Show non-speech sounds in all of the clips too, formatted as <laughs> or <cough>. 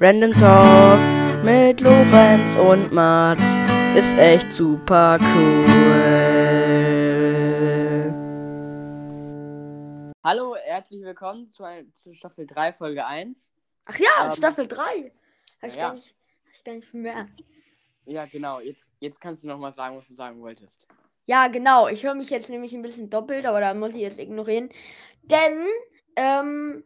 Random Talk mit Lorenz und Mats ist echt super cool. Hallo, herzlich willkommen zu, zu Staffel 3, Folge 1. Ach ja, Ähm, Staffel 3. Hab ich, ja. gar nicht, hab ich gar nicht bemerkt. Ja, genau. Jetzt, jetzt kannst du nochmal sagen, was du sagen wolltest. Ja, genau. Ich höre mich jetzt nämlich ein bisschen doppelt, aber da muss ich jetzt ignorieren. Denn, ähm,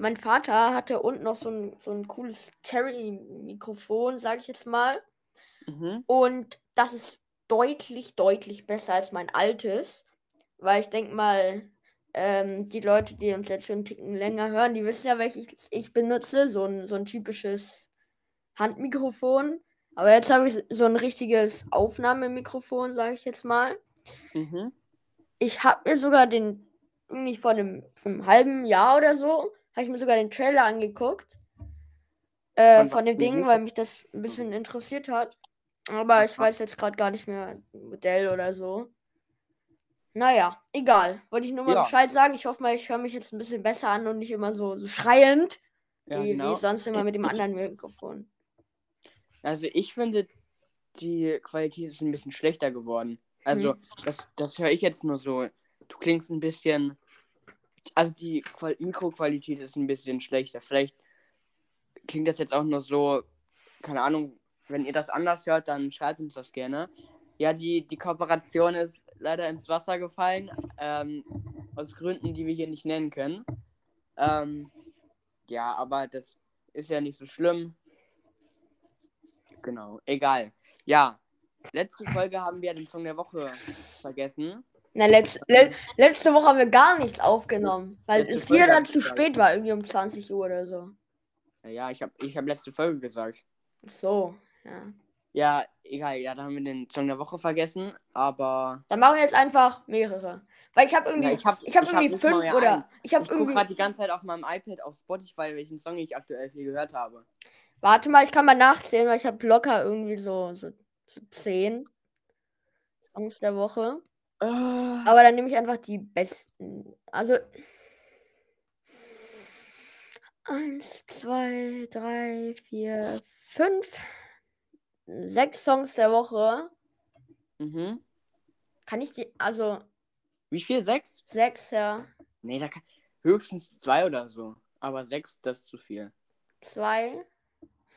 mein Vater hatte unten noch so ein, so ein cooles Cherry-Mikrofon, sage ich jetzt mal. Mhm. Und das ist deutlich, deutlich besser als mein altes. Weil ich denke mal, ähm, die Leute, die uns jetzt schon einen Ticken länger hören, die wissen ja, welches ich, benutze. So ein, so ein typisches Handmikrofon. Aber jetzt habe ich so ein richtiges Aufnahmemikrofon, sage ich jetzt mal. Mhm. Ich habe mir sogar den, irgendwie vor einem, vor einem halben Jahr oder so, habe ich mir sogar den Trailer angeguckt. Äh, Von von, dem Ding, weil mich das ein bisschen interessiert hat. Aber ich weiß jetzt gerade gar nicht mehr Modell oder so. Naja, egal. Wollte ich nur mal Ja. Bescheid sagen. Ich hoffe mal, ich höre mich jetzt ein bisschen besser an und nicht immer so, so schreiend, Ja, wie, genau. wie sonst immer mit dem anderen Mikrofon. Also ich finde, die Qualität ist ein bisschen schlechter geworden. Also, das, das höre ich jetzt nur so. Du klingst ein bisschen. Also die Qual Mikroqualität ist ein bisschen schlechter. Vielleicht klingt das jetzt auch nur so, keine Ahnung, wenn ihr das anders hört, dann schreibt uns das gerne. Ja, die, die Kooperation ist leider ins Wasser gefallen. Ähm, aus Gründen, die wir hier nicht nennen können. Ähm, ja, aber das ist ja nicht so schlimm. Genau, egal. Ja, letzte Folge haben wir den Song der Woche vergessen. Na, letz, le, letzte Woche haben wir gar nichts aufgenommen, weil Letzte es Folge dir dann hab ich zu spät war, irgendwie um 20 Uhr oder so. Ja, ich habe ich hab letzte Folge gesagt. So, ja. Ja, egal, ja, da haben wir den Song der Woche vergessen, aber Dann machen wir jetzt einfach mehrere. Weil ich habe irgendwie, Ja, ich hab- ich habe ich hab irgendwie nicht mal fünf oder einen. ich habe ich irgendwie. gerade die ganze Zeit auf meinem iPad auf Spotify, welchen Song ich aktuell viel gehört habe. Warte mal, ich kann mal nachzählen, weil ich habe locker irgendwie so, so, so zehn Songs der Woche. Aber Aber dann nehme ich einfach die besten. Also. Eins, zwei, drei, vier, fünf, sechs Songs der Woche. mhm. Kann ich die. Also, Wie viel? Sechs? sechs, ja. Nee, da kann höchstens zwei oder so. Aber sechs, das ist zu viel. Zwei.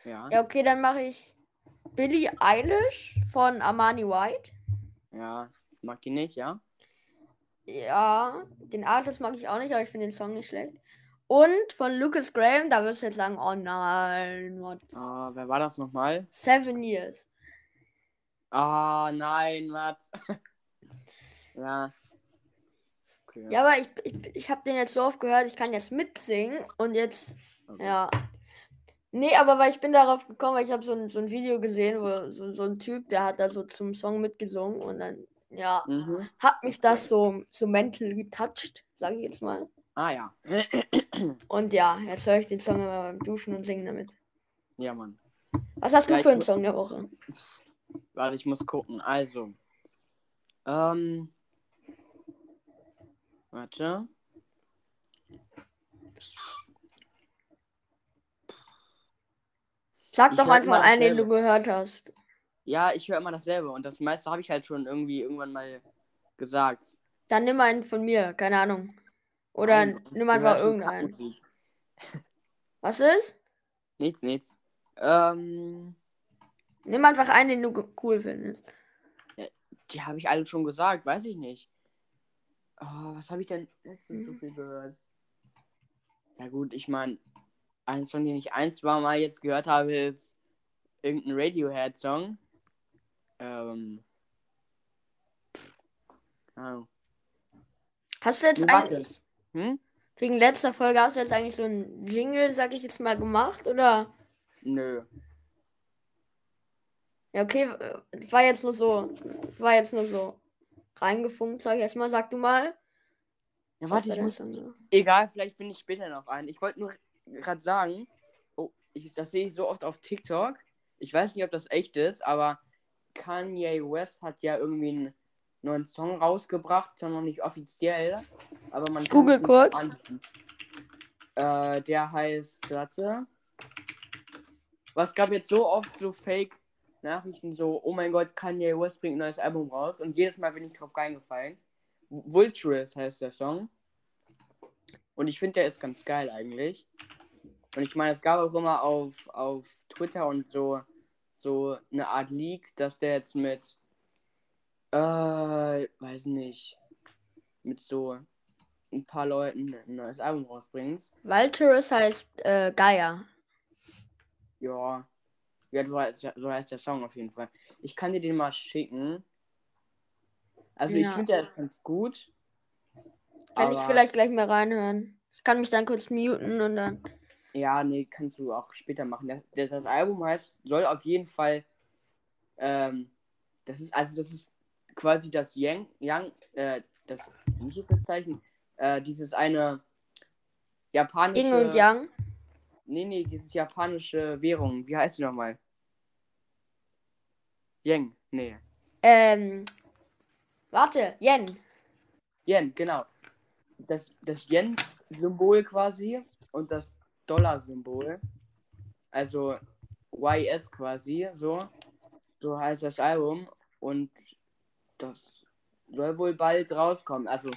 Ja. Ja, okay, dann mache ich Billie Eilish von Armani White. Ja, mag die nicht, ja? Ja, den Artist mag ich auch nicht, aber ich finde den Song nicht schlecht. Und von Lucas Graham, da wirst du jetzt sagen, oh nein, what? Ah, wer war das nochmal? Seven Years. Ah, nein, Mats. <laughs> ja. Okay. Ja, aber ich, ich, ich habe den jetzt so oft gehört, ich kann jetzt mitsingen und jetzt, okay. ja. Nee, aber weil ich bin darauf gekommen, weil ich habe so ein, so ein Video gesehen, wo so, so ein Typ, der hat da so zum Song mitgesungen und dann, ja, Mhm. hat mich das so, so mental getoucht, sage ich jetzt mal. Ah, ja. <clears throat> Und ja, jetzt höre ich den Song immer beim Duschen und singe damit. ja, Mann. Was hast Ja, du ich für einen Song der Woche? Warte, ich muss gucken. Also. Ähm. Warte. Sag Ich doch einfach einen, den du gehört hast. Ja, ich höre immer dasselbe und das meiste habe ich halt schon irgendwie irgendwann mal gesagt. Dann nimm einen von mir, keine Ahnung. Oder Nein, nimm einfach irgendeinen. Was ist? Nichts, nichts. Ähm. Nimm einfach einen, den du cool findest. Die habe ich alle schon gesagt, weiß ich nicht. Oh, was habe ich denn letztens so Mhm. viel gehört? Ja gut, ich meine, ein Song, den ich ein, zwei Mal jetzt gehört habe, ist irgendein Radiohead-Song. Ähm. keine Ahnung. Hast du jetzt eigentlich, Hm? wegen letzter Folge, hast du jetzt eigentlich so einen Jingle, sag ich jetzt mal, gemacht? Oder? Nö. Ja, okay, äh, das war jetzt nur so, das war jetzt nur so reingefunkt, sag ich jetzt mal. Sag du mal. Ja, warte, war ich muss. So? Egal, vielleicht finde ich später noch einen. Ich wollte nur gerade sagen, oh, ich, das sehe ich so oft auf TikTok. Ich weiß nicht, ob das echt ist, aber Kanye West hat ja irgendwie einen neuen Song rausgebracht, zwar noch nicht offiziell, aber man Ich google kurz. Äh, der heißt, warte, Was gab jetzt so oft so Fake-Nachrichten, so, oh mein Gott, Kanye West bringt ein neues Album raus und jedes Mal bin ich drauf reingefallen. Vulturous heißt der Song. Und ich finde, der ist ganz geil eigentlich. Und ich meine, es gab auch immer auf, auf Twitter und so, so eine Art Leak, dass der jetzt mit, äh, weiß nicht, mit so ein paar Leuten ein neues Album rausbringt. Valturus heißt äh, Gaia. Ja. Ja, so heißt, so heißt der Song auf jeden Fall. Ich kann dir den mal schicken. Also ich Ja. finde, ist ganz gut. Kann ich aber- vielleicht gleich mal reinhören. Ich kann mich dann kurz muten und dann. Ja, nee, kannst du auch später machen. Das, das, Album heißt, soll auf jeden Fall, ähm, das ist, also das ist quasi das Yang, Yang, äh, das, wie hieß das Zeichen? Äh, dieses eine japanische. Yin und Yang. Nee, nee, dieses japanische Währung. Wie heißt die nochmal? Yang, nee. Ähm. Warte, Yen. Yen, genau. Das, das Yen-Symbol quasi und das Dollar-Symbol. Also YS quasi, so. So heißt das Album. Und das soll wohl bald rauskommen. Also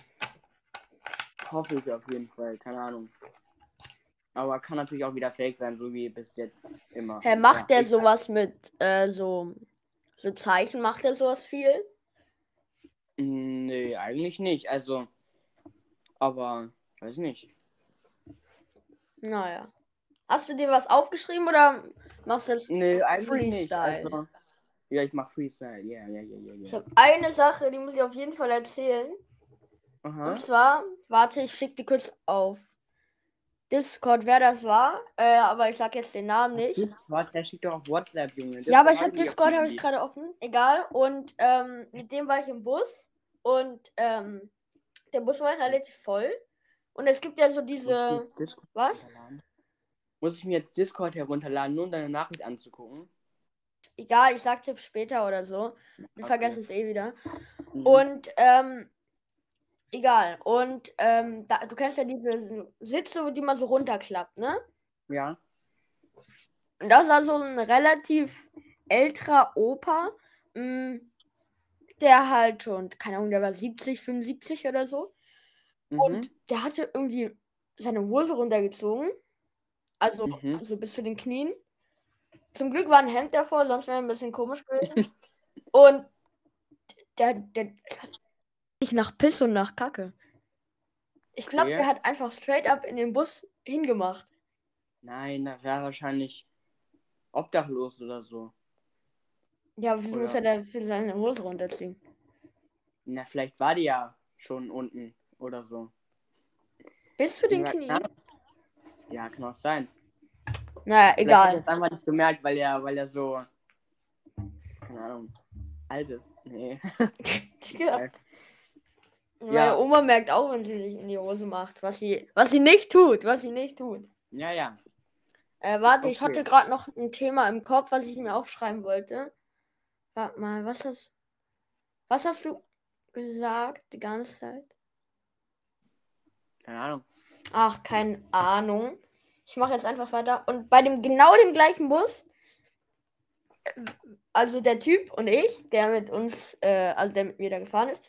hoffe ich auf jeden Fall, keine Ahnung. Aber kann natürlich auch wieder fake sein, so wie bis jetzt immer. Hä, macht Ja, der sowas mit äh, so, so Zeichen? Macht der sowas viel? Nee, eigentlich nicht. Also, aber weiß nicht. Naja. Hast du dir was aufgeschrieben oder machst du jetzt. Nee, eigentlich nicht. Freestyle. Also, ja, ich mach Freestyle. Ja, ja, ja, ja, Ich habe eine Sache, die muss ich auf jeden Fall erzählen. Aha. Und zwar, warte, ich schicke die kurz auf Discord, wer das war. Äh, aber ich sag jetzt den Namen nicht. Discord, der schickt doch auf WhatsApp, Junge. Ja, aber ich habe Discord habe ich gerade offen. Egal. Und ähm, mit dem war ich im Bus und ähm, der Bus war relativ voll. Und es gibt ja so diese. Was? Muss ich mir jetzt Discord herunterladen, nur um deine Nachricht anzugucken? Egal, ich sag dir später oder so. Wir Okay. vergessen es eh wieder. Mhm. Und ähm, egal. Und ähm, da, du kennst ja diese Sitze, die man so runterklappt, ne? Ja. Und das war so ein relativ älterer Opa, mh, der halt schon, keine Ahnung, der war 70, 75 oder so. Mhm. Und der hatte irgendwie seine Hose runtergezogen. Also Mhm. so bis zu den Knien. Zum Glück war ein Hemd davor, sonst wäre ein bisschen komisch gewesen. <laughs> und der, der nicht nach Piss und nach Kacke. Ich glaube, Okay. der hat einfach straight up in den Bus hingemacht. Nein, das wäre wahrscheinlich obdachlos oder so. Ja, wieso muss er da für seine Hose runterziehen? Na, vielleicht war die ja schon unten oder so. Bis zu den keine Ja, kann auch sein. Naja, Vielleicht egal. es einfach nicht gemerkt, weil er, weil er so, keine Ahnung, alt ist. Nee. <laughs> Ja. Meine. Oma merkt auch, wenn sie sich in die Hose macht, was sie, was sie nicht tut, was sie nicht tut. Ja, ja. Äh, warte, ich Okay. hatte gerade noch ein Thema im Kopf, was ich mir aufschreiben wollte. Warte mal, was hast, was hast du gesagt die ganze Zeit? Keine Ahnung. Ach, keine Ahnung. Ich mache jetzt einfach weiter. Und bei dem genau dem gleichen Bus, äh, also der Typ und ich, der mit uns, äh, also der mit mir da gefahren ist,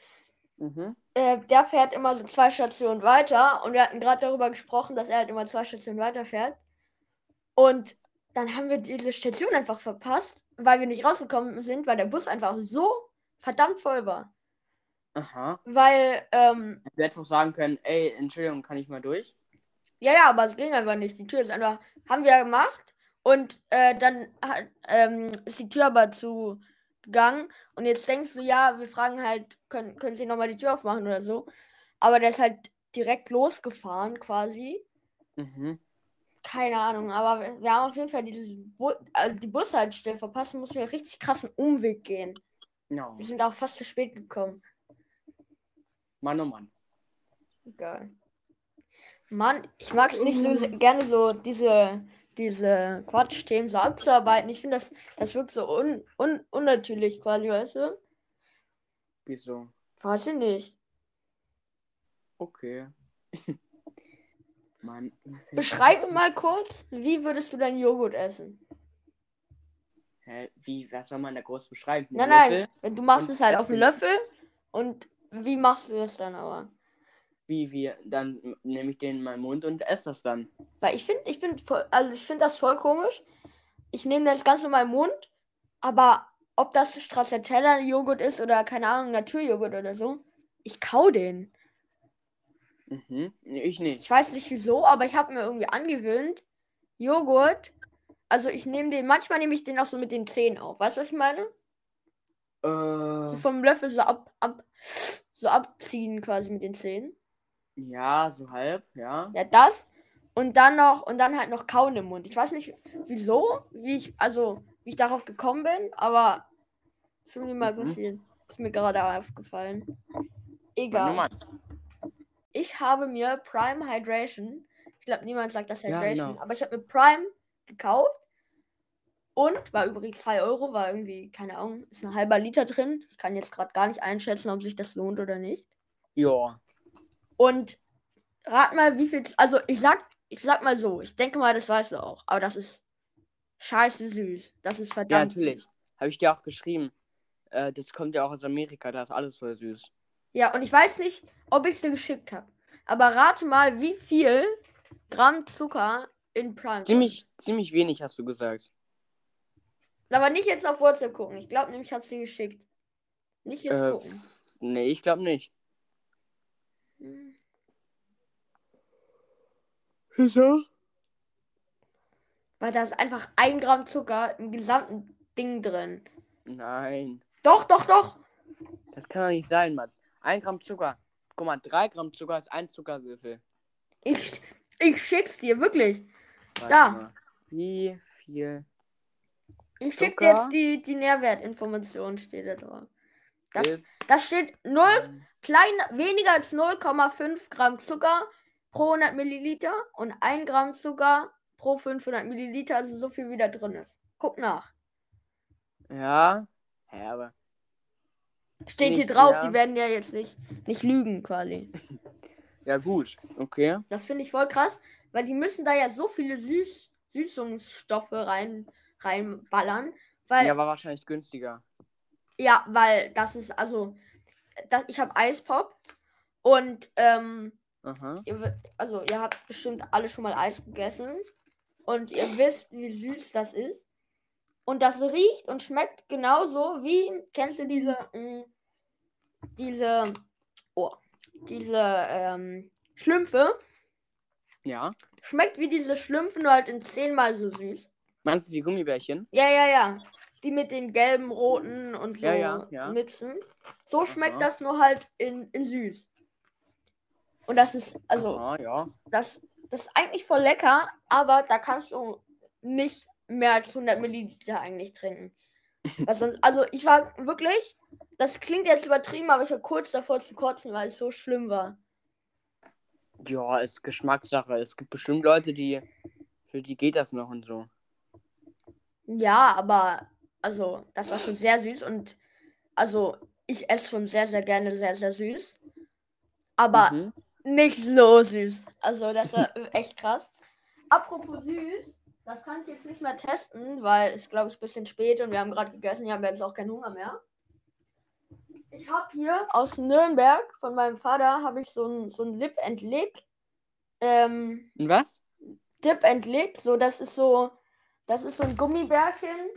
Mhm. äh, der fährt immer so zwei Stationen weiter und wir hatten gerade darüber gesprochen, dass er halt immer zwei Stationen weiter fährt. Und dann haben wir diese Station einfach verpasst, weil wir nicht rausgekommen sind, weil der Bus einfach so verdammt voll war. Aha. Weil, ähm, Du hättest auch sagen können, ey, Entschuldigung, kann ich mal durch? ja, ja, aber es ging einfach nicht. Die Tür ist einfach, haben wir ja gemacht und äh, dann hat, ähm, ist die Tür aber zugegangen und jetzt denkst du, ja, wir fragen halt, können, können Sie nochmal die Tür aufmachen oder so. Aber der ist halt direkt losgefahren quasi. Mhm. Keine Ahnung, aber wir, wir haben auf jeden Fall dieses Bu also die Bushaltestelle verpasst mussten wir richtig krassen Umweg gehen. No. Wir sind auch fast zu spät gekommen. Mann, oh Mann. Egal. Mann, ich mag es nicht so se- gerne so diese, diese Quatschthemen so abzuarbeiten. Ich finde das, das wirkt so un, un, unnatürlich quasi, weißt du? Wieso? Weiß ich nicht. Okay. <laughs> Mann. Beschreibe mal kurz, wie würdest du deinen Joghurt essen? Hä, wie, was soll man da groß beschreiben? Nein, Einen nein, wenn du machst und es halt auf einen Löffel. Löffel und wie machst du das dann aber? Wie, wie, dann nehme ich den in meinen Mund und esse das dann. Weil ich finde, ich bin voll, also ich finde das voll komisch. Ich nehme das ganz normal im Mund, aber ob das Stracciatella-Joghurt ist oder keine Ahnung, Naturjoghurt oder so, ich kau den. Mhm. Ich nicht. Ich weiß nicht wieso, aber ich habe mir irgendwie angewöhnt, Joghurt, also ich nehme den, manchmal nehme ich den auch so mit den Zähnen auf. Weißt du, was ich meine? So Äh, vom Löffel so ab, ab, so abziehen quasi mit den Zähnen. ja, so halb, ja. Ja, das. Und dann noch, und dann halt noch kauen im Mund. Ich weiß nicht wieso, wie ich, also, wie ich darauf gekommen bin, aber ist irgendwie mal Mhm. passiert. Ist mir gerade aufgefallen. Egal. Ich habe mir Prime Hydration, ich glaube, niemand sagt das Ja, Hydration, genau. aber ich habe mir Prime gekauft und war übrigens 2 Euro, war irgendwie, keine Ahnung, ist ein halber Liter drin. Ich kann jetzt gerade gar nicht einschätzen, ob sich das lohnt oder nicht. Ja. Und rat mal, wie viel. Also ich sag, ich sag mal so, ich denke mal, das weißt du auch. Aber das ist scheiße süß. Das ist Ja, verdammt. natürlich. Süß. Habe ich dir auch geschrieben. Äh, das kommt ja auch aus Amerika, da ist alles voll süß. Ja, und ich weiß nicht, ob ich es dir geschickt habe. Aber rate mal, wie viel Gramm Zucker in Prime. Ziemlich, ziemlich wenig hast du gesagt. Aber nicht jetzt auf WhatsApp gucken. Ich glaube nämlich, ich hab's dir geschickt. Nicht jetzt Äh, gucken. Nee, ich glaube nicht. Hm. Wieso? Weil da ist einfach ein Gramm Zucker im gesamten Ding drin. Nein. Doch, doch, doch. Das kann doch nicht sein, Mats. Ein Gramm Zucker. Guck mal, drei Gramm Zucker ist ein Zuckerwürfel. Ich, ich schick's dir, wirklich. Warte Da. mal. Wie viel? Ich schick Zucker? dir jetzt die, die Nährwertinformation, steht da drauf. Das, das steht 0, klein, weniger als 0,5 Gramm Zucker pro 100 Milliliter und 1 Gramm Zucker pro 500 Milliliter, also so viel wie da drin ist. Guck nach. Ja. Ja, aber. Steht hier drauf, ja. die werden ja jetzt nicht, nicht lügen quasi. <laughs> Ja, gut. Okay. Das finde ich voll krass, weil die müssen da ja so viele Süß Süßungsstoffe rein reinballern, weil Ja, war wahrscheinlich günstiger. Ja, weil das ist, also, das, ich habe Eispop und, ähm, ihr, also, ihr habt bestimmt alle schon mal Eis gegessen und ihr wisst, wie süß das ist. Und das riecht und schmeckt genauso wie, kennst du diese, mh, diese, oh, diese, ähm, Schlümpfe? Ja. Schmeckt wie diese Schlümpfe, nur halt in zehnmal so süß. Meinst du die Gummibärchen? Ja, ja, ja. Die mit den gelben, roten und so Ja, ja, ja. Mützen. So schmeckt Aha. das nur halt in, in süß. Und das ist, also, Aha, ja. das, das ist eigentlich voll lecker, aber da kannst du nicht mehr als 100 Milliliter eigentlich trinken. <laughs> Sonst, also ich war wirklich, das klingt jetzt übertrieben, aber ich war kurz davor zu kotzen, weil es so schlimm war. Ja, ist Geschmackssache. Es gibt bestimmt Leute, die. Für die geht das noch und so. Ja, aber also das war schon sehr süß und also ich esse schon sehr, sehr gerne sehr, sehr süß. Aber Mhm. nicht so süß. Also das war <laughs> echt krass. Apropos süß, das kann ich jetzt nicht mehr testen, weil es glaube ich ein bisschen spät und wir haben gerade gegessen. Ich habe jetzt auch keinen Hunger mehr. Ich habe hier aus Nürnberg von meinem Vater habe ich so ein, so ein Lip and Lick. Ähm, was? Dip and Lick, so das ist so, das ist so ein Gummibärchen,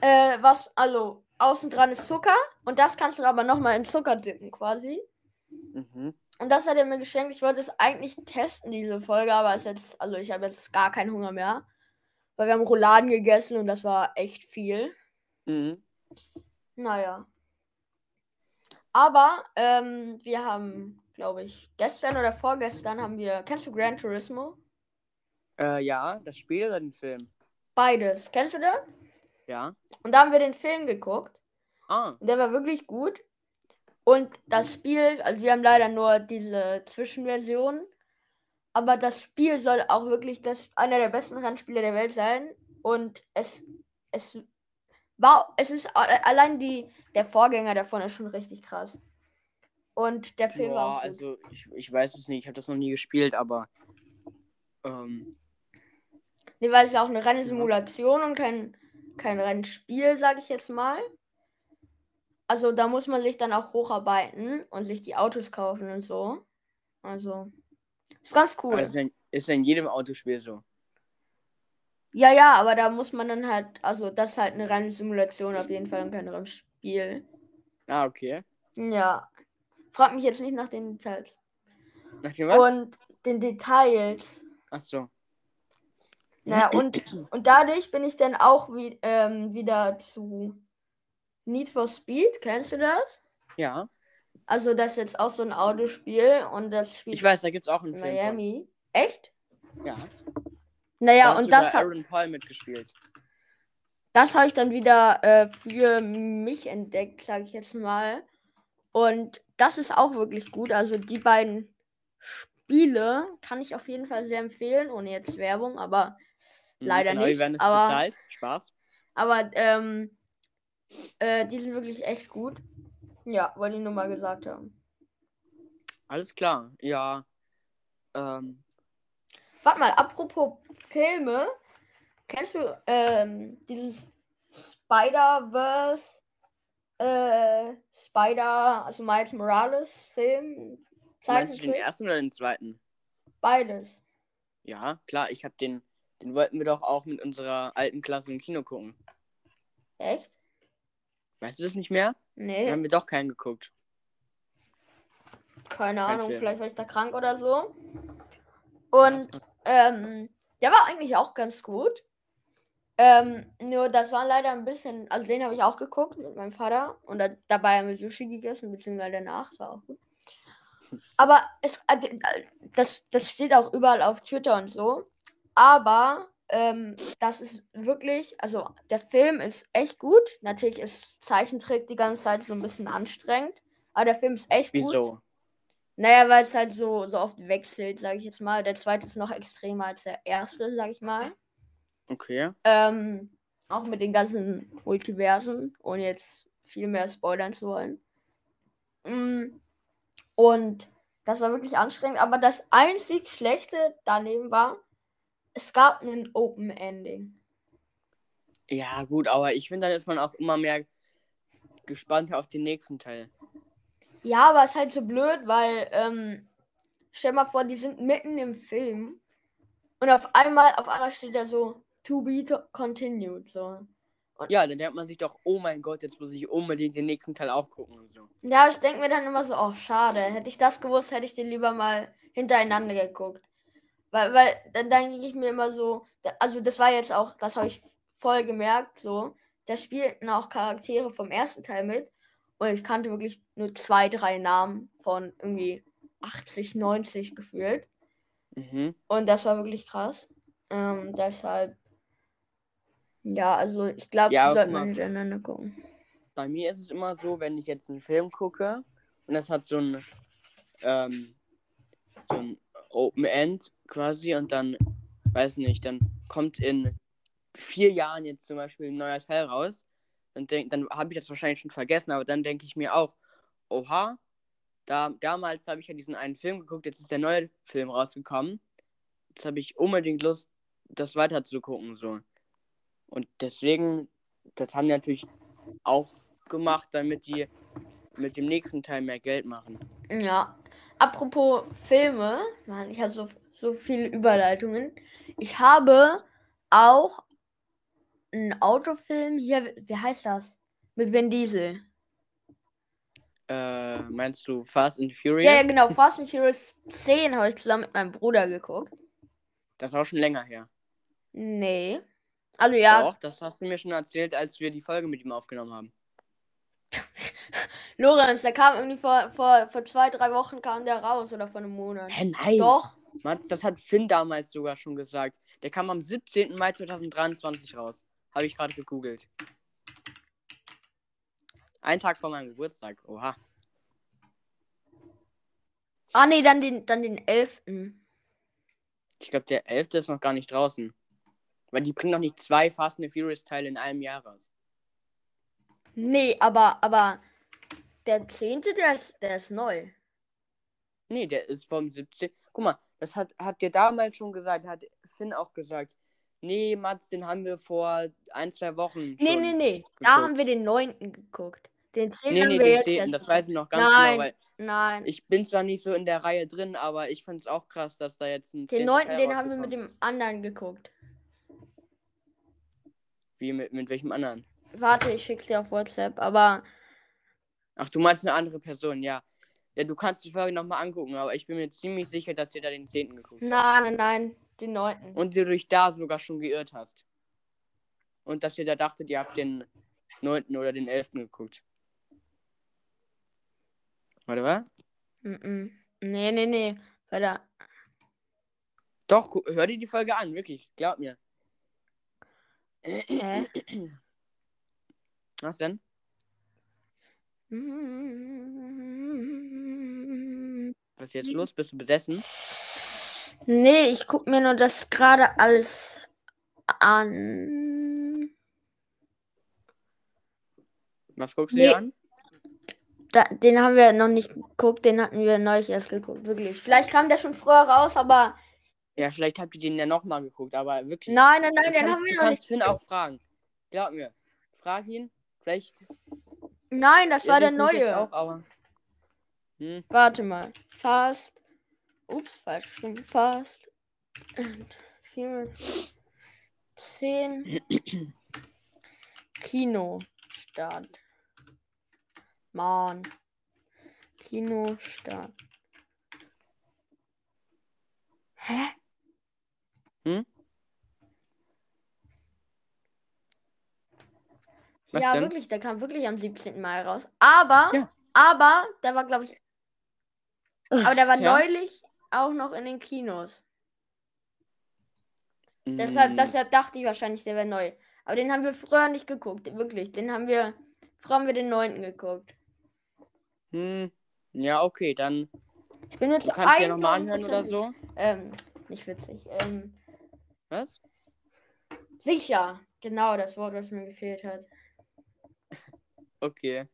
äh, was, also außen dran ist Zucker und das kannst du aber nochmal in Zucker dippen quasi. Mhm. Und das hat er mir geschenkt. Ich wollte es eigentlich testen, diese Folge, aber es ist jetzt, also ich habe jetzt gar keinen Hunger mehr. Weil wir haben Rouladen gegessen und das war echt viel. Mhm. Naja. Aber ähm, wir haben, glaube ich, gestern oder vorgestern haben wir, kennst du Gran Turismo? Äh, ja, das Spiel oder den Film? Beides. Kennst du das? Ja. Und da haben wir den Film geguckt. Ah. Und der war wirklich gut. Und das Spiel, also wir haben leider nur diese Zwischenversion. Aber das Spiel soll auch wirklich das, einer der besten Rennspiele der Welt sein. Und es, es war, es ist allein die, der Vorgänger davon ist schon richtig krass. Und der Film war auch gut. also ich, ich weiß es nicht, ich habe das noch nie gespielt, aber Ähm, Nee, weil es ja auch eine Rennsimulation und kein, kein Rennspiel, sag ich jetzt mal. Also da muss man sich dann auch hocharbeiten und sich die Autos kaufen und so. Also, ist ganz cool. aber ist ja, ist in jedem Autospiel so. Ja, ja, aber da muss man dann halt, also das ist halt eine reine Simulation auf jeden Fall und kein Rennspiel. Ah, okay. Ja. Frag mich jetzt nicht nach den Details. Nach dem was? Und den Details. Ach so. Naja, und, <clears throat> und dadurch bin ich dann auch wie, ähm, wieder zu Need for Speed. Kennst du das? Ja. Also, das ist jetzt auch so ein Autospiel und das spielt Ich weiß, da gibt es auch einen in Film. Miami. Echt? Ja. Naja, Da hat und das, ha- Aaron Paul mitgespielt. das habe ich dann wieder äh, für mich entdeckt, sage ich jetzt mal. Und das ist auch wirklich gut. Also die beiden Spiele kann ich auf jeden Fall sehr empfehlen, ohne jetzt Werbung, aber Leider genau, nicht, werden aber- bezahlt. Spaß. aber ähm, äh, die sind wirklich echt gut. Ja, wollte ich nur mal gesagt haben. Alles klar. Ja. Ähm, Warte mal, apropos Filme, kennst du ähm, dieses Spider-Verse, äh, Spider, also Miles Morales Film? meinst du den ersten oder den zweiten? Beides. Ja, klar. Ich habe den. Den wollten wir doch auch mit unserer alten Klasse im Kino gucken. Echt? Weißt du das nicht mehr? Dann Nee, haben wir doch keinen geguckt. keine kein Ahnung, Film. vielleicht war ich da krank oder so. Und ähm, der war eigentlich auch ganz gut. Ähm, nur das war leider ein bisschen, also den habe ich auch geguckt mit meinem Vater und da, dabei haben wir Sushi gegessen, beziehungsweise danach, das war auch gut. <laughs> Aber es, äh, das, das steht auch überall auf Twitter und so. Aber ähm, das ist wirklich, also der Film ist echt gut. Natürlich ist Zeichentrick die ganze Zeit so ein bisschen anstrengend, aber der Film ist echt gut. Wieso? Naja, weil es halt so, so oft wechselt, sage ich jetzt mal. Der zweite ist noch extremer als der erste, sage ich mal. Okay. Ähm, auch mit den ganzen Multiversen, ohne jetzt viel mehr spoilern zu wollen. Mm, Und das war wirklich anstrengend, aber das einzig Schlechte daneben war, es gab ein Open Ending. Ja, gut, aber ich finde, dann ist man auch immer mehr gespannt auf den nächsten Teil. Ja, aber es ist halt so blöd, weil, ähm, stell mal vor, die sind mitten im Film und auf einmal, auf einmal steht da so, to be to continued, so. Ja, dann denkt man sich doch, oh mein Gott, jetzt muss ich unbedingt den nächsten Teil auch gucken und so. Ja, ich denke mir dann immer so, oh, schade. Hätte ich das gewusst, hätte ich den lieber mal hintereinander geguckt. Weil, weil dann denke ich mir immer so, also das war jetzt auch, das habe ich voll gemerkt, so, da spielten auch Charaktere vom ersten Teil mit und ich kannte wirklich nur zwei, drei Namen von irgendwie 80, 90 gefühlt. Mhm. Und das war wirklich krass. Ähm, deshalb, ja, also ich glaube, Ja, sollten mal hintereinander gucken. Bei mir ist es immer so, wenn ich jetzt einen Film gucke und das hat so ein, ähm, so ein Open End quasi und dann, weiß nicht, dann kommt in vier Jahren jetzt zum Beispiel ein neuer Teil raus, dann, denk, dann habe ich das wahrscheinlich schon vergessen, aber dann denke ich mir auch, oha, da, damals habe ich ja diesen einen Film geguckt, jetzt ist der neue Film rausgekommen. Jetzt habe ich unbedingt Lust, das weiter zu gucken, so. Und deswegen, das haben die natürlich auch gemacht, damit die mit dem nächsten Teil mehr Geld machen. Ja. Apropos Filme, Mann, ich habe so, so viele Überleitungen. Ich habe auch einen Autofilm hier, wie heißt das? Mit Vin Diesel. Äh, meinst du Fast and Furious? Ja, ja, genau. Fast and Furious 10 habe ich zusammen mit meinem Bruder geguckt. Das ist auch schon länger her. Nee. Also ja, Doch, das hast du mir schon erzählt, als wir die Folge mit ihm aufgenommen haben. <laughs> Lorenz, der kam irgendwie vor, vor, vor zwei, drei Wochen kam der raus oder vor einem Monat. Hä, nein! Doch. Mats, das hat Finn damals sogar schon gesagt. Der kam am 17. Mai 2023 raus. Habe ich gerade gegoogelt. Ein Tag vor meinem Geburtstag. Oha. Ah nee, dann den, dann den 11. Ich glaube, der 11. ist noch gar nicht draußen. Weil die bringen noch nicht zwei Fast and Furious Teile in einem Jahr raus. Nee, aber, aber der 10. der ist, der ist neu. Nee, der ist vom 17. Guck mal, das hat, hat dir damals schon gesagt, hat Finn auch gesagt. Nee, Mats, den haben wir vor ein, zwei Wochen. Nee, nee, nee. Da geguckt. haben wir den neunten geguckt. Den zehnten Nee, haben nee, den jetzt 10. erst Das weiß ich noch ganz Nein, genau, weil Nein. ich bin zwar nicht so in der Reihe drin, aber ich fand es auch krass, dass da jetzt ein Den zehnter neunten, Teil den haben wir mit dem anderen geguckt. Wie mit, mit welchem anderen? Warte, ich schick's dir auf WhatsApp, aber Ach, du meinst eine andere Person, ja. Ja, du kannst die Folge nochmal angucken, aber ich bin mir ziemlich sicher, dass ihr da den 10. geguckt habt. nein, nein, nein, den neunten. Und du dich da sogar schon geirrt hast. Und dass ihr da dachtet, ihr habt den 9. oder den 11. geguckt. Warte, was? Mhm. Nee, nee, nee. Warte. Doch, hör dir die Folge an, wirklich, glaub mir. Hä? Was denn? Was ist jetzt los? Bist du besessen? Nee, ich guck mir nur das gerade alles an. Was guckst du Nee. dir an? Da, den haben wir noch nicht geguckt, den hatten wir neulich erst geguckt, wirklich. Vielleicht kam der schon früher raus, aber Ja, vielleicht habt ihr den ja nochmal geguckt, aber wirklich. nein, nein, du nein, den kannst, haben wir du noch kannst nicht. Finn auch fragen. Glaub mir. Frag ihn. Vielleicht. Nein, das Ja, war der neue. Auch, hm, Warte mal. Fast. Ups, falsch geschrieben. Fast. and Furious 10. Kinostart. Mann. Kinostart. Hä? Was ja, denn? wirklich, der kam wirklich am 17. Mai raus. Aber, Ja. aber, der war, glaube ich, aber der war Ja? neulich auch noch in den Kinos. Deshalb, Hm, deshalb dachte ich wahrscheinlich, der wäre neu. Aber den haben wir früher nicht geguckt, wirklich. Den haben wir, früher haben wir den neunten geguckt. hm, ja, okay, dann. Ich bin jetzt Du kannst dir nochmal anhören 1000% oder so. Ähm, nicht witzig. Ähm, Was? sicher. Genau das Wort, was mir gefehlt hat. Okay.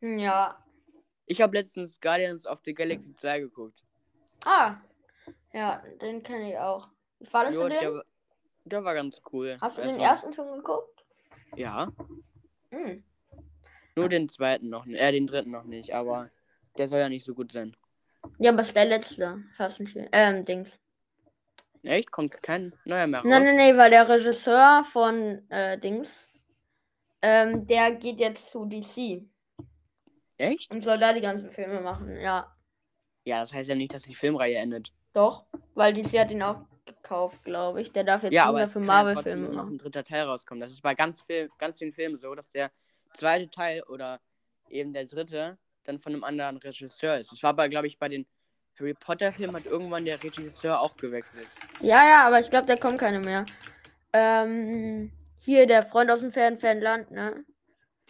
Ja. Ich habe letztens Guardians of the Galaxy 2 geguckt. Ah. Ja, den kenne ich auch. Wie fandest Jo, du den? der, war- der war ganz cool. Hast du Also, den ersten schon geguckt? Ja. Hm. Nur den zweiten noch nicht. Äh, den dritten noch nicht, aber der soll ja nicht so gut sein. Ja, aber ist der letzte. Fast nicht. Ähm, Dings. Echt? Kommt kein neuer mehr raus? Nein, nein, nein, weil der Regisseur von äh, Dings, ähm, der geht jetzt zu DC Echt? und soll da die ganzen Filme machen. Ja, Ja, das heißt ja nicht, dass die Filmreihe endet. doch, weil DC hat ihn aufgekauft, glaube ich. Der darf jetzt ja, aber für kann ja Marvel-Filme noch machen. ein dritter Teil rauskommen. Das ist bei ganz, Film, ganz vielen Filmen so, dass der zweite Teil oder eben der dritte dann von einem anderen Regisseur ist. Das war aber, glaube ich, bei den Harry Potter-Filmen hat irgendwann der Regisseur auch gewechselt. Ja, ja, aber ich glaube, da kommt keine mehr. Ähm, hier der Freund aus dem fernen, fernen Land, ne?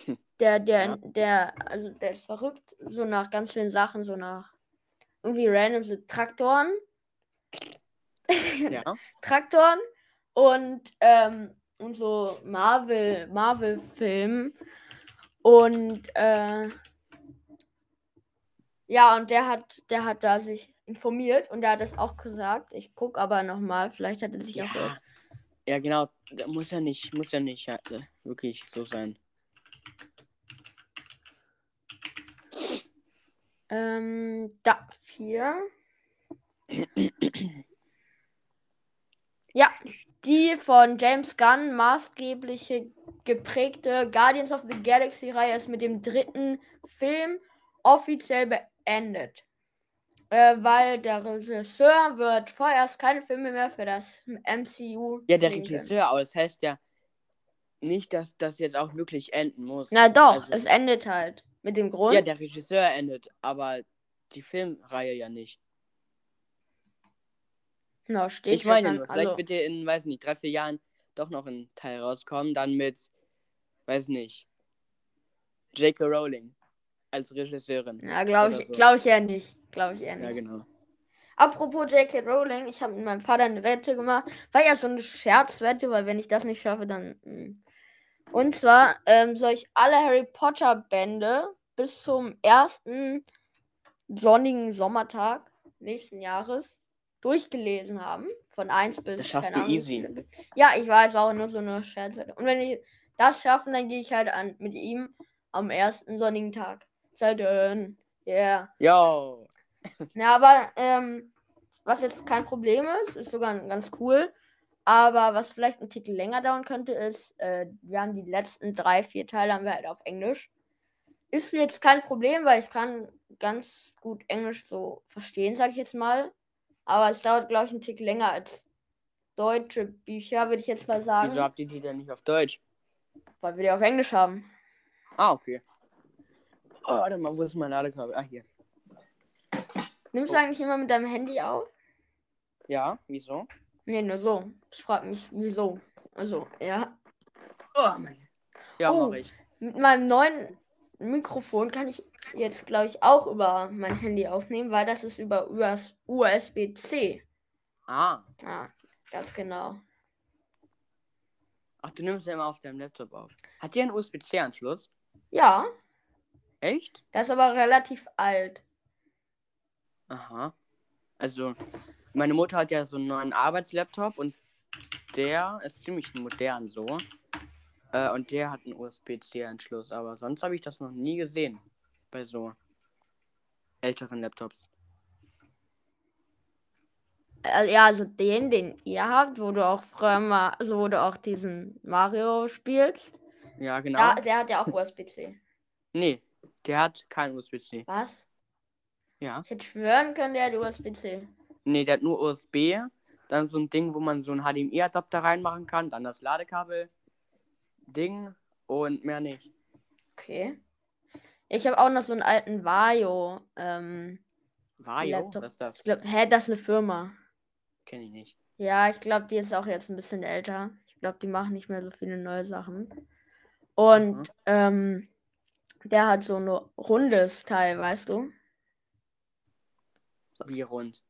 Hm. Der, der, Ja. der, also der ist verrückt, so nach ganz vielen Sachen, so nach irgendwie random, so Traktoren. Ja. <laughs> Traktoren und, ähm, und so Marvel, Marvel-Filmen. Und äh, ja, und der hat, der hat da sich informiert und der hat das auch gesagt. Ich gucke aber nochmal, vielleicht hat er sich auch Ja. jetzt. Ja, genau. Muss ja nicht, muss ja nicht äh, wirklich so sein. Ähm, da, vier. Ja, die von James Gunn maßgebliche geprägte Guardians of the Galaxy-Reihe ist mit dem dritten Film offiziell beendet. Äh, weil der Regisseur wird vorerst keine Filme mehr für das MCU. Ja, der können. Regisseur, aber das heißt ja nicht, dass das jetzt auch wirklich enden muss. Na doch, Also- es endet halt. Mit dem Grund. Ja, der Regisseur endet, aber die Filmreihe ja nicht. Na, steht Ich hier meine nur, vielleicht also, wird dir in, weiß nicht, drei, vier Jahren doch noch ein Teil rauskommen, dann mit, weiß nicht, J.K. Rowling als Regisseurin. Ja, glaube ich, so. glaub ich eher nicht. Glaube ich eher nicht. Ja, genau. Apropos J.K. Rowling, ich habe mit meinem Vater eine Wette gemacht. War ja so eine Scherzwette, weil wenn ich das nicht schaffe, dann. mm. Und zwar ähm, soll ich alle Harry Potter Bände bis zum ersten sonnigen Sommertag. nächsten Jahres durchgelesen haben. Von 1 bis. Das schaffst du Ahnung, easy. Ja, ich weiß auch nur so eine Scherzseite. Und wenn wir das schaffen, dann gehe ich halt an mit ihm am ersten sonnigen Tag. Zelten. Yeah. Yo. Ja, aber ähm, was jetzt kein Problem ist, ist sogar ganz cool. Aber was vielleicht ein Titel länger dauern könnte, ist, äh, wir haben die letzten drei, vier Teile haben wir halt auf Englisch. Ist jetzt kein Problem, weil ich kann ganz gut Englisch so verstehen, sag ich jetzt mal. Aber es dauert, glaube ich, einen Tick länger als deutsche Bücher, würde ich jetzt mal sagen. Wieso habt ihr die denn nicht auf Deutsch? Weil wir die auf Englisch haben. Ah, okay. Oh, warte mal, wo ist mein Ladekabel? Ah, hier. Nimmst Oh. du eigentlich immer mit deinem Handy auf? Ja, wieso? Nee, nur so. Ich frage mich, wieso. Also, ja. Oh, mein. Ja, Oh. mach ich. Mit meinem neuen Mikrofon kann ich jetzt, glaube ich, auch über mein Handy aufnehmen, weil das ist über US USB-C. Ah. Ah, ganz genau. Ach, du nimmst ja immer auf deinem Laptop auf. Hat die einen USB-C-Anschluss? Ja, Echt? das ist aber relativ alt. Aha. Also, meine Mutter hat ja so einen neuen Arbeitslaptop und der ist ziemlich modern so. Äh, und der hat einen USB-C-Anschluss, aber sonst habe ich das noch nie gesehen. Bei so älteren Laptops. Äh, Ja, also den, den ihr habt, wo du auch früher mal, also wo du auch diesen Mario spielst, Ja, genau. da, der hat ja auch USB-C. Nee, der hat kein USB-C. Was? Ja. Ich hätte schwören können, der hat USB-C. Nee, der hat nur USB. Dann so ein Ding, wo man so einen HDMI-Adapter reinmachen kann. Dann das Ladekabel. Ding und mehr nicht. Okay. Ich habe auch noch so einen alten Vario. Ähm, Vario? Laptop. Was ist das? ich glaube, hä, das ist eine Firma. Kenne ich nicht. Ja, ich glaube, die ist auch jetzt ein bisschen älter. Ich glaube, die machen nicht mehr so viele neue Sachen. Und Mhm. ähm, der hat so ein rundes Teil, weißt du? Wie rund.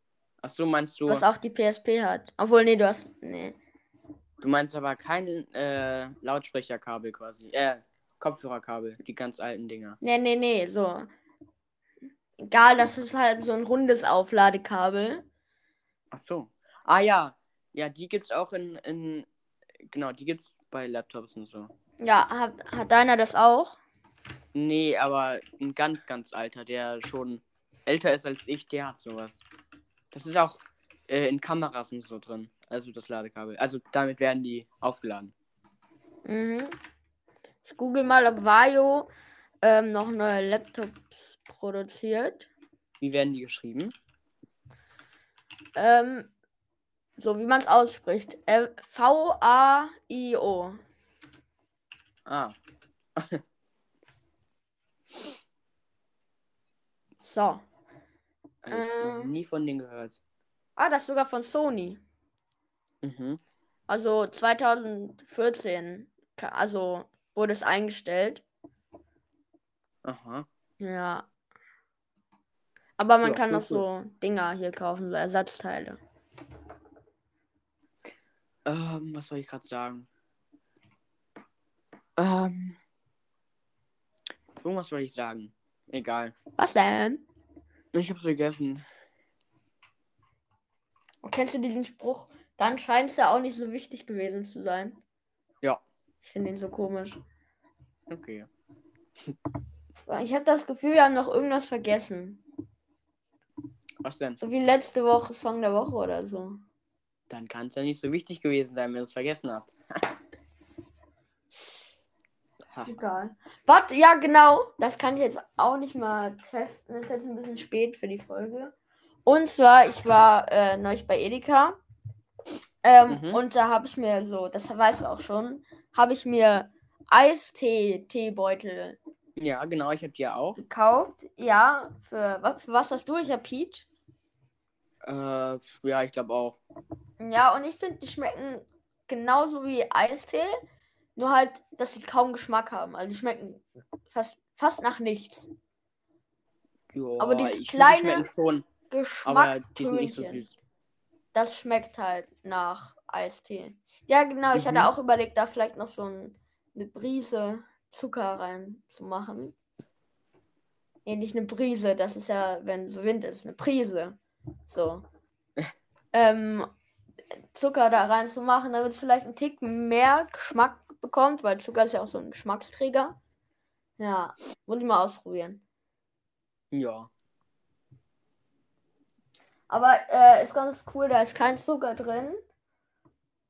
Ach so, meinst du, Was auch die PSP hat. Obwohl, nee, du hast. Nee. du meinst aber kein äh, Lautsprecherkabel quasi. Äh, Kopfhörerkabel, die ganz alten Dinger. Nee, nee, nee, so. Egal, das ist halt so ein rundes Aufladekabel. Ach so. Ah ja. Ja, die gibt's auch in, in genau, die gibt's bei Laptops und so. Ja, hat, hat deiner das auch? Nee, aber ein ganz, ganz alter, der schon älter ist als ich, der hat sowas. Das ist auch äh, in Kameras und so drin. Also das Ladekabel. Also damit werden die aufgeladen. Mhm. Ich google mal, ob Vario ähm, noch neue Laptops produziert. Wie werden die geschrieben? Ähm, so wie man es ausspricht. Äh, V-A-I-O. Ah, <laughs> So. Ich habe Ähm. nie von denen gehört. Ah, das ist sogar von Sony. Mhm. Also 2014. ka- Also wurde es eingestellt. Aha. Ja. Aber man Ja, kann auch so Dinger hier kaufen, so Ersatzteile. Ähm, was soll ich gerade sagen? Ähm. Irgendwas wollte ich sagen. Egal. Was denn? Ich hab's vergessen. Und kennst du diesen Spruch? Dann scheint es ja auch nicht so wichtig gewesen zu sein. Ja. Ich finde ihn so komisch. Okay. Ich habe das Gefühl, wir haben noch irgendwas vergessen. Was denn? So wie letzte Woche Song der Woche oder so. Dann kann es ja nicht so wichtig gewesen sein, wenn du es vergessen hast. <laughs> Egal. Warte, ja, genau. Das kann ich jetzt auch nicht mal testen. Ist jetzt ein bisschen spät für die Folge. Und zwar, ich war äh, neulich bei Edeka. Ähm, Mhm. Und da habe ich mir so, das weißt du auch schon, habe ich mir Eistee-Teebeutel Ja, genau, ich hab die ja auch. gekauft. Ja, für was, für was hast du? Ich habe Peach. Äh, ja, ich glaube auch. Ja, und ich finde, die schmecken genauso wie Eistee. Nur halt, dass sie kaum Geschmack haben. Also die schmecken fast, fast nach nichts. Joa, Aber dieses ich kleine schon, Geschmack. so. Das schmeckt halt nach Eistee. Ja, genau. Ich Mhm. hatte auch überlegt, da vielleicht noch so ein, eine Brise Zucker reinzumachen. Nee, nicht eine Brise. Das ist ja, wenn so Wind ist. Eine Prise. So. <laughs> ähm, Zucker da reinzumachen, damit es vielleicht einen Tick mehr Geschmack bekommt, weil Zucker ist ja auch so ein Geschmacksträger. Ja, muss ich mal ausprobieren. Ja. Aber äh, ist ganz cool, da ist kein Zucker drin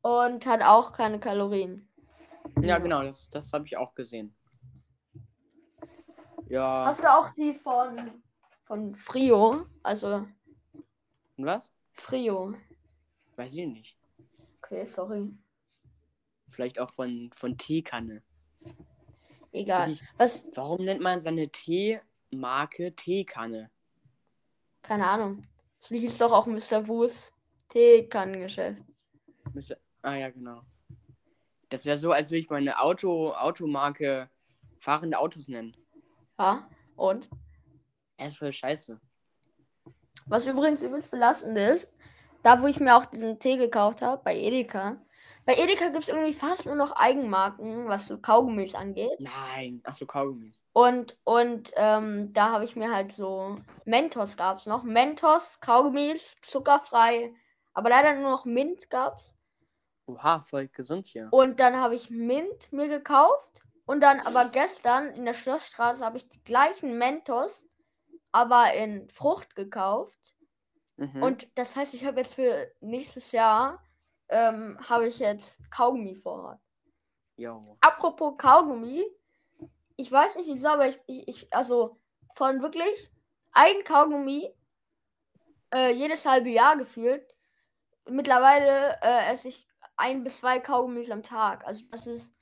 und hat auch keine Kalorien. Ja, genau, das, das habe ich auch gesehen. Ja. Hast du auch die von, von Frio? Also was? Frio. Weiß ich nicht. Okay, sorry. Vielleicht auch von, von Teekanne. Egal. Ich- Was? Warum nennt man seine Teemarke Teekanne? Keine Ahnung. Das hieß doch auch Mr. Wu's Teekannengeschäft. Ah ja, genau. Das wäre so, als würde ich meine Auto, Automarke fahrende Autos nennen. Ja. Und? Er ist voll scheiße. Was übrigens übelst belastend ist, da wo ich mir auch diesen Tee gekauft habe, bei Edeka. Bei Edeka gibt es irgendwie fast nur noch Eigenmarken, was so Kaugummis angeht. Nein. Achso, Kaugummi. Und, und ähm, da habe ich mir halt so Mentos gab es noch. Mentos, Kaugummis, zuckerfrei. Aber leider nur noch Mint gab's. Oha, voll gesund hier. Und dann habe ich Mint mir gekauft. Und dann aber gestern in der Schlossstraße habe ich die gleichen Mentos, aber in Frucht gekauft. Mhm. Und das heißt, ich habe jetzt für nächstes Jahr ähm, habe ich jetzt Kaugummi vorrat. Jo. Apropos Kaugummi, ich weiß nicht wieso, aber ich, ich, ich also von wirklich ein Kaugummi äh, jedes halbe Jahr gefühlt. Mittlerweile äh, esse ich ein bis zwei Kaugummis am Tag. Also das ist,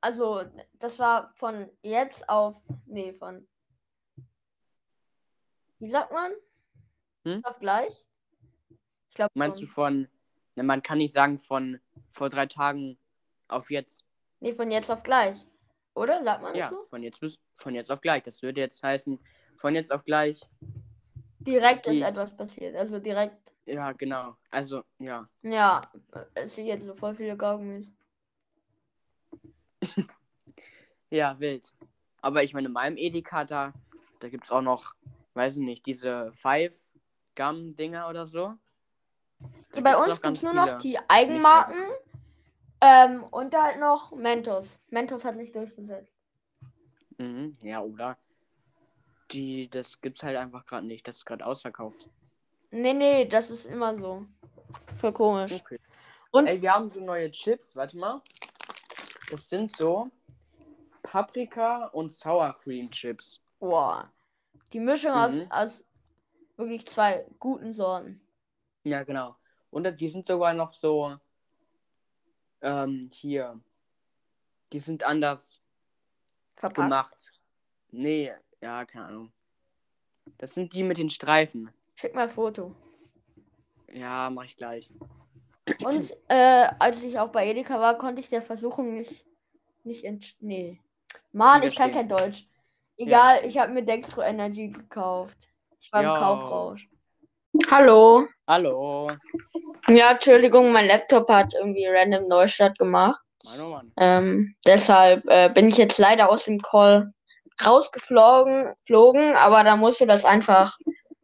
also das war von jetzt auf, nee, von, wie sagt man? Hm? Auf gleich? Ich glaube, Meinst du von. Ne, man kann nicht sagen von vor drei Tagen auf jetzt. Nee, von jetzt auf gleich. Oder? Sagt man Ja, das so? von jetzt bis von jetzt auf gleich. Das würde jetzt heißen, von jetzt auf gleich. Direkt ist etwas passiert. Also direkt. Ja, genau. Also, ja. Ja, es sind jetzt so voll viele Kaugummis. <laughs> Ja, wild. Aber ich meine, in meinem Edeka da, da gibt es auch noch, weiß ich nicht, diese Five Gum-Dinger oder so. Da Bei uns gibt es nur noch die Eigenmarken ähm, und halt noch Mentos. Mentos hat nicht durchgesetzt. Mhm, ja, oder? Die, das gibt's halt einfach gerade nicht. Das ist gerade ausverkauft. Nee, nee, das ist immer so. Voll komisch. Okay. Und- Ey, wir haben so neue Chips, warte mal. Das sind so Paprika und Sour Cream Chips. Boah. Die Mischung aus, Mhm. aus wirklich zwei guten Sorten. Ja, genau. Und die sind sogar noch so ähm, hier. Die sind anders Verpackt. gemacht. Nee, ja, keine Ahnung. Das sind die mit den Streifen. Schick mal ein Foto. Ja, mach ich gleich. Und äh, als ich auch bei Edeka war, konnte ich der Versuchung nicht, nicht ent... Nee. Mann, ich kann kein. Deutsch. Egal, stimmt. ich habe mir Dextro Energy gekauft. Ich war Jo. im Kaufrausch. Hallo. Hallo. Ja, Entschuldigung, mein Laptop hat irgendwie random Neustart gemacht. Mann, oh Mann. Ähm, deshalb äh, bin ich jetzt leider aus dem Call rausgeflogen, flogen, aber da musst du das einfach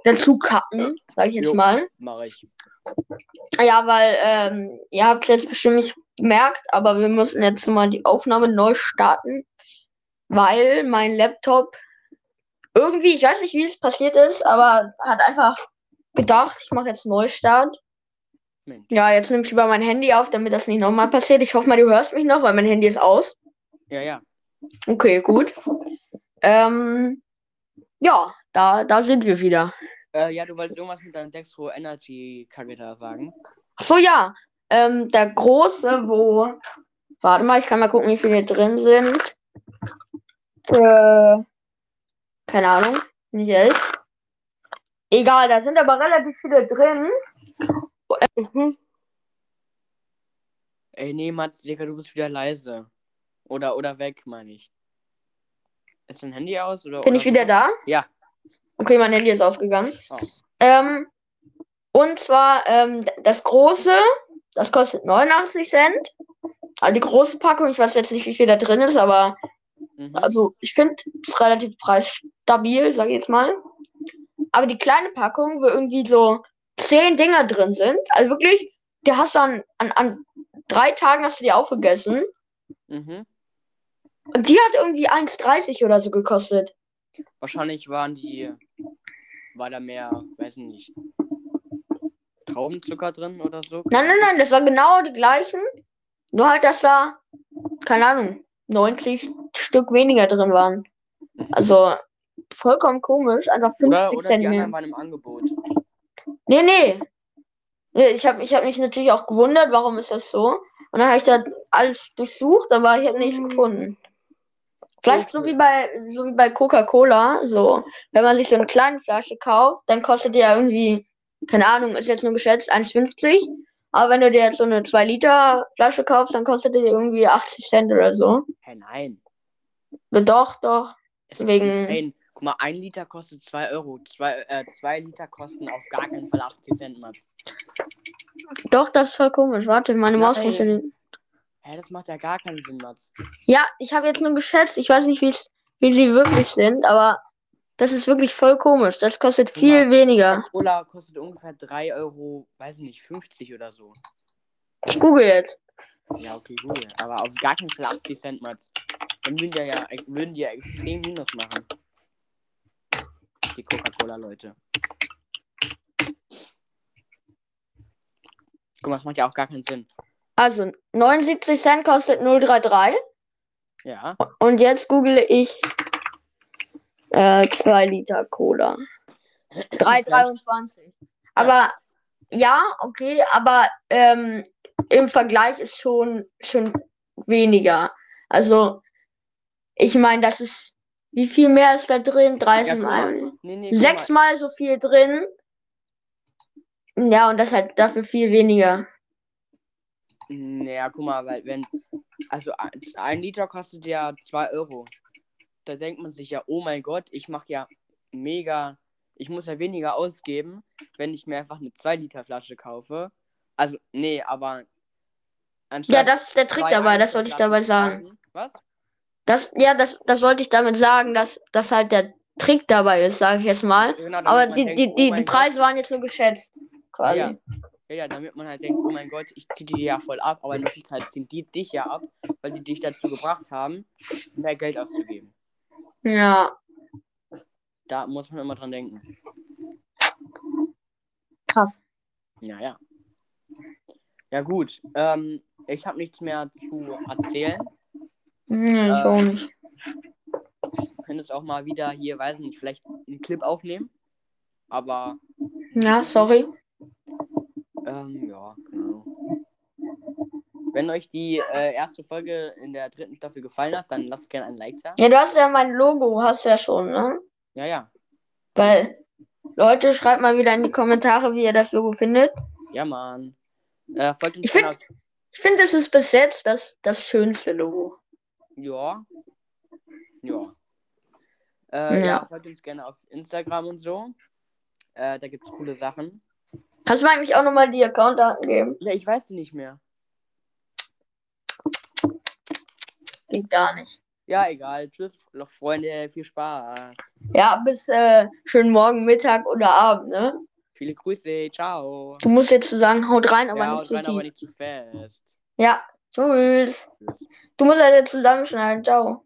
dazu cutten, sag ich jetzt Jo. mal. Mach ich. Ja, weil ähm, ihr habt jetzt bestimmt nicht gemerkt, aber wir müssen jetzt mal die Aufnahme neu starten, weil mein Laptop irgendwie, ich weiß nicht, wie es passiert ist, aber hat einfach gedacht, ich mache jetzt Neustart. Mensch. Ja, jetzt nehme ich über mein Handy auf, damit das nicht nochmal passiert. Ich hoffe mal, du hörst mich noch, weil mein Handy ist aus. Ja, ja. Okay, gut. Ähm, ja, da, da sind wir wieder. Äh, ja, du wolltest irgendwas mit deinem Dextro Energy da sagen. Ach So, ja. Ähm, der große, wo. Warte mal, ich kann mal gucken, wie viele drin sind. Äh, keine Ahnung. Nicht elf. Egal, da sind aber relativ viele drin. Ey, nee, Mats, Digga, du bist wieder leise. Oder, oder weg, meine ich. Ist dein Handy aus? Oder, Bin oder ich wieder da? Ja. Okay, mein Handy ist ausgegangen. Oh. Ähm, und zwar ähm, das große, das kostet 89 Cent. Also die große Packung, ich weiß jetzt nicht, wie viel da drin ist, aber Mhm. also ich finde es relativ preisstabil, sage ich jetzt mal. Aber die kleine Packung, wo irgendwie so zehn Dinger drin sind, also wirklich, die hast du an, an, an drei Tagen hast du die aufgegessen. Mhm. Und die hat irgendwie 1,30 oder so gekostet. Wahrscheinlich waren die. War da mehr, weiß nicht. Traubenzucker drin oder so? Nein, nein, nein, das war genau die gleichen. Nur halt, dass da, keine Ahnung, 90 Stück weniger drin waren. Also vollkommen komisch, einfach 50 Oder, oder Cent die mehr. waren im Angebot. Nee, nee. Nee, Ich habe ich hab mich natürlich auch gewundert, warum ist das so. Und dann habe ich da alles durchsucht, aber ich habe nichts gefunden. Vielleicht so wie bei so wie bei Coca-Cola, so wenn man sich so eine kleine Flasche kauft, dann kostet die ja irgendwie, keine Ahnung, ist jetzt nur geschätzt 1,50. Aber wenn du dir jetzt so eine 2 Liter Flasche kaufst, dann kostet die irgendwie 80 Cent oder so. Hä, nein. Doch, doch. Es, Wegen- Nein. Guck mal, ein Liter kostet 2 Euro. Zwei, äh, zwei Liter kosten auf gar keinen Fall 80 Cent, Mats. Doch, das ist voll komisch. Warte, meine Maus Nein. funktioniert. Hä, das macht ja gar keinen Sinn, Mats. Ja, ich habe jetzt nur geschätzt. Ich weiß nicht, wie sie wirklich sind, aber das ist wirklich voll komisch. Das kostet viel mal. weniger. Cola kostet ungefähr 3 Euro, weiß ich nicht, 50 oder so. Ich google jetzt. Ja, okay, gut. Aber auf gar keinen Fall 80 Cent, Mats. Dann würden die ja, würden die ja extrem Minus machen. Die Coca-Cola-Leute. Guck mal, das macht ja auch gar keinen Sinn. Also, 79 Cent kostet 033. Ja. Und jetzt google ich äh, 2 Liter Cola. 3,23. <laughs> Aber ja, okay, aber ähm, im Vergleich ist schon, schon weniger. Also, ich meine, das ist. Wie viel mehr ist da drin? Ja, 30 guck mal. Mal. Nee, nee, Sechsmal so viel drin. Ja, und das halt dafür viel weniger. Naja, guck mal, weil wenn. Also ein, Liter kostet ja 2 Euro. Da denkt man sich ja, oh mein Gott, ich mache ja mega. Ich muss ja weniger ausgeben, wenn ich mir einfach eine 2 Liter Flasche kaufe. Also, nee, aber. Ja, das ist der Trick dabei, das wollte ich dabei sagen. Was? Das, ja, das, das wollte ich damit sagen, dass das halt der Trick dabei ist, sage ich jetzt mal. Genau, Aber die, denkt, die, oh die, mein die Gott. Preise waren jetzt nur geschätzt. Quasi. Ja, Ja, ja, damit man halt denkt, oh mein Gott, ich ziehe die ja voll ab, aber in Wirklichkeit ziehen die dich ja ab, weil die dich dazu gebracht haben, mehr Geld auszugeben. Ja, Da muss man immer dran denken. krass. Ja, ja. Ja, gut. Ähm, ich habe nichts mehr zu erzählen. Hm, ich Äh, auch nicht. Jetzt auch mal wieder hier, weiß nicht, vielleicht einen Clip aufnehmen. Aber, Ja, sorry. ähm, ja, genau. Wenn euch die äh, erste Folge in der dritten Staffel gefallen hat, dann lasst gerne ein Like da. Ja, du hast ja mein Logo, hast du ja schon, ne? Ja, ja. Weil, Leute, schreibt mal wieder in die Kommentare, wie ihr das Logo findet. Ja, Mann. Äh, folgt uns Ich auf Ich finde, es ist bis jetzt das, das schönste Logo. Ja. Ja. Äh, ja. Ja. folgt uns gerne auf Instagram und so. Äh, da gibt's coole Sachen. Kannst du mir eigentlich auch nochmal die Accountdaten geben? Ja, ich weiß die nicht mehr. Geht gar nicht. Ja, egal. Tschüss, Freunde. Viel Spaß. Ja, bis äh, schönen Morgen, Mittag oder Abend, ne? Viele Grüße. Ciao. Du musst jetzt so sagen, haut rein, aber ja, nicht und zu rein, aber nicht zu fest. Ja, tschüss. Tschüss. Du musst halt jetzt zusammenschneiden. Ciao.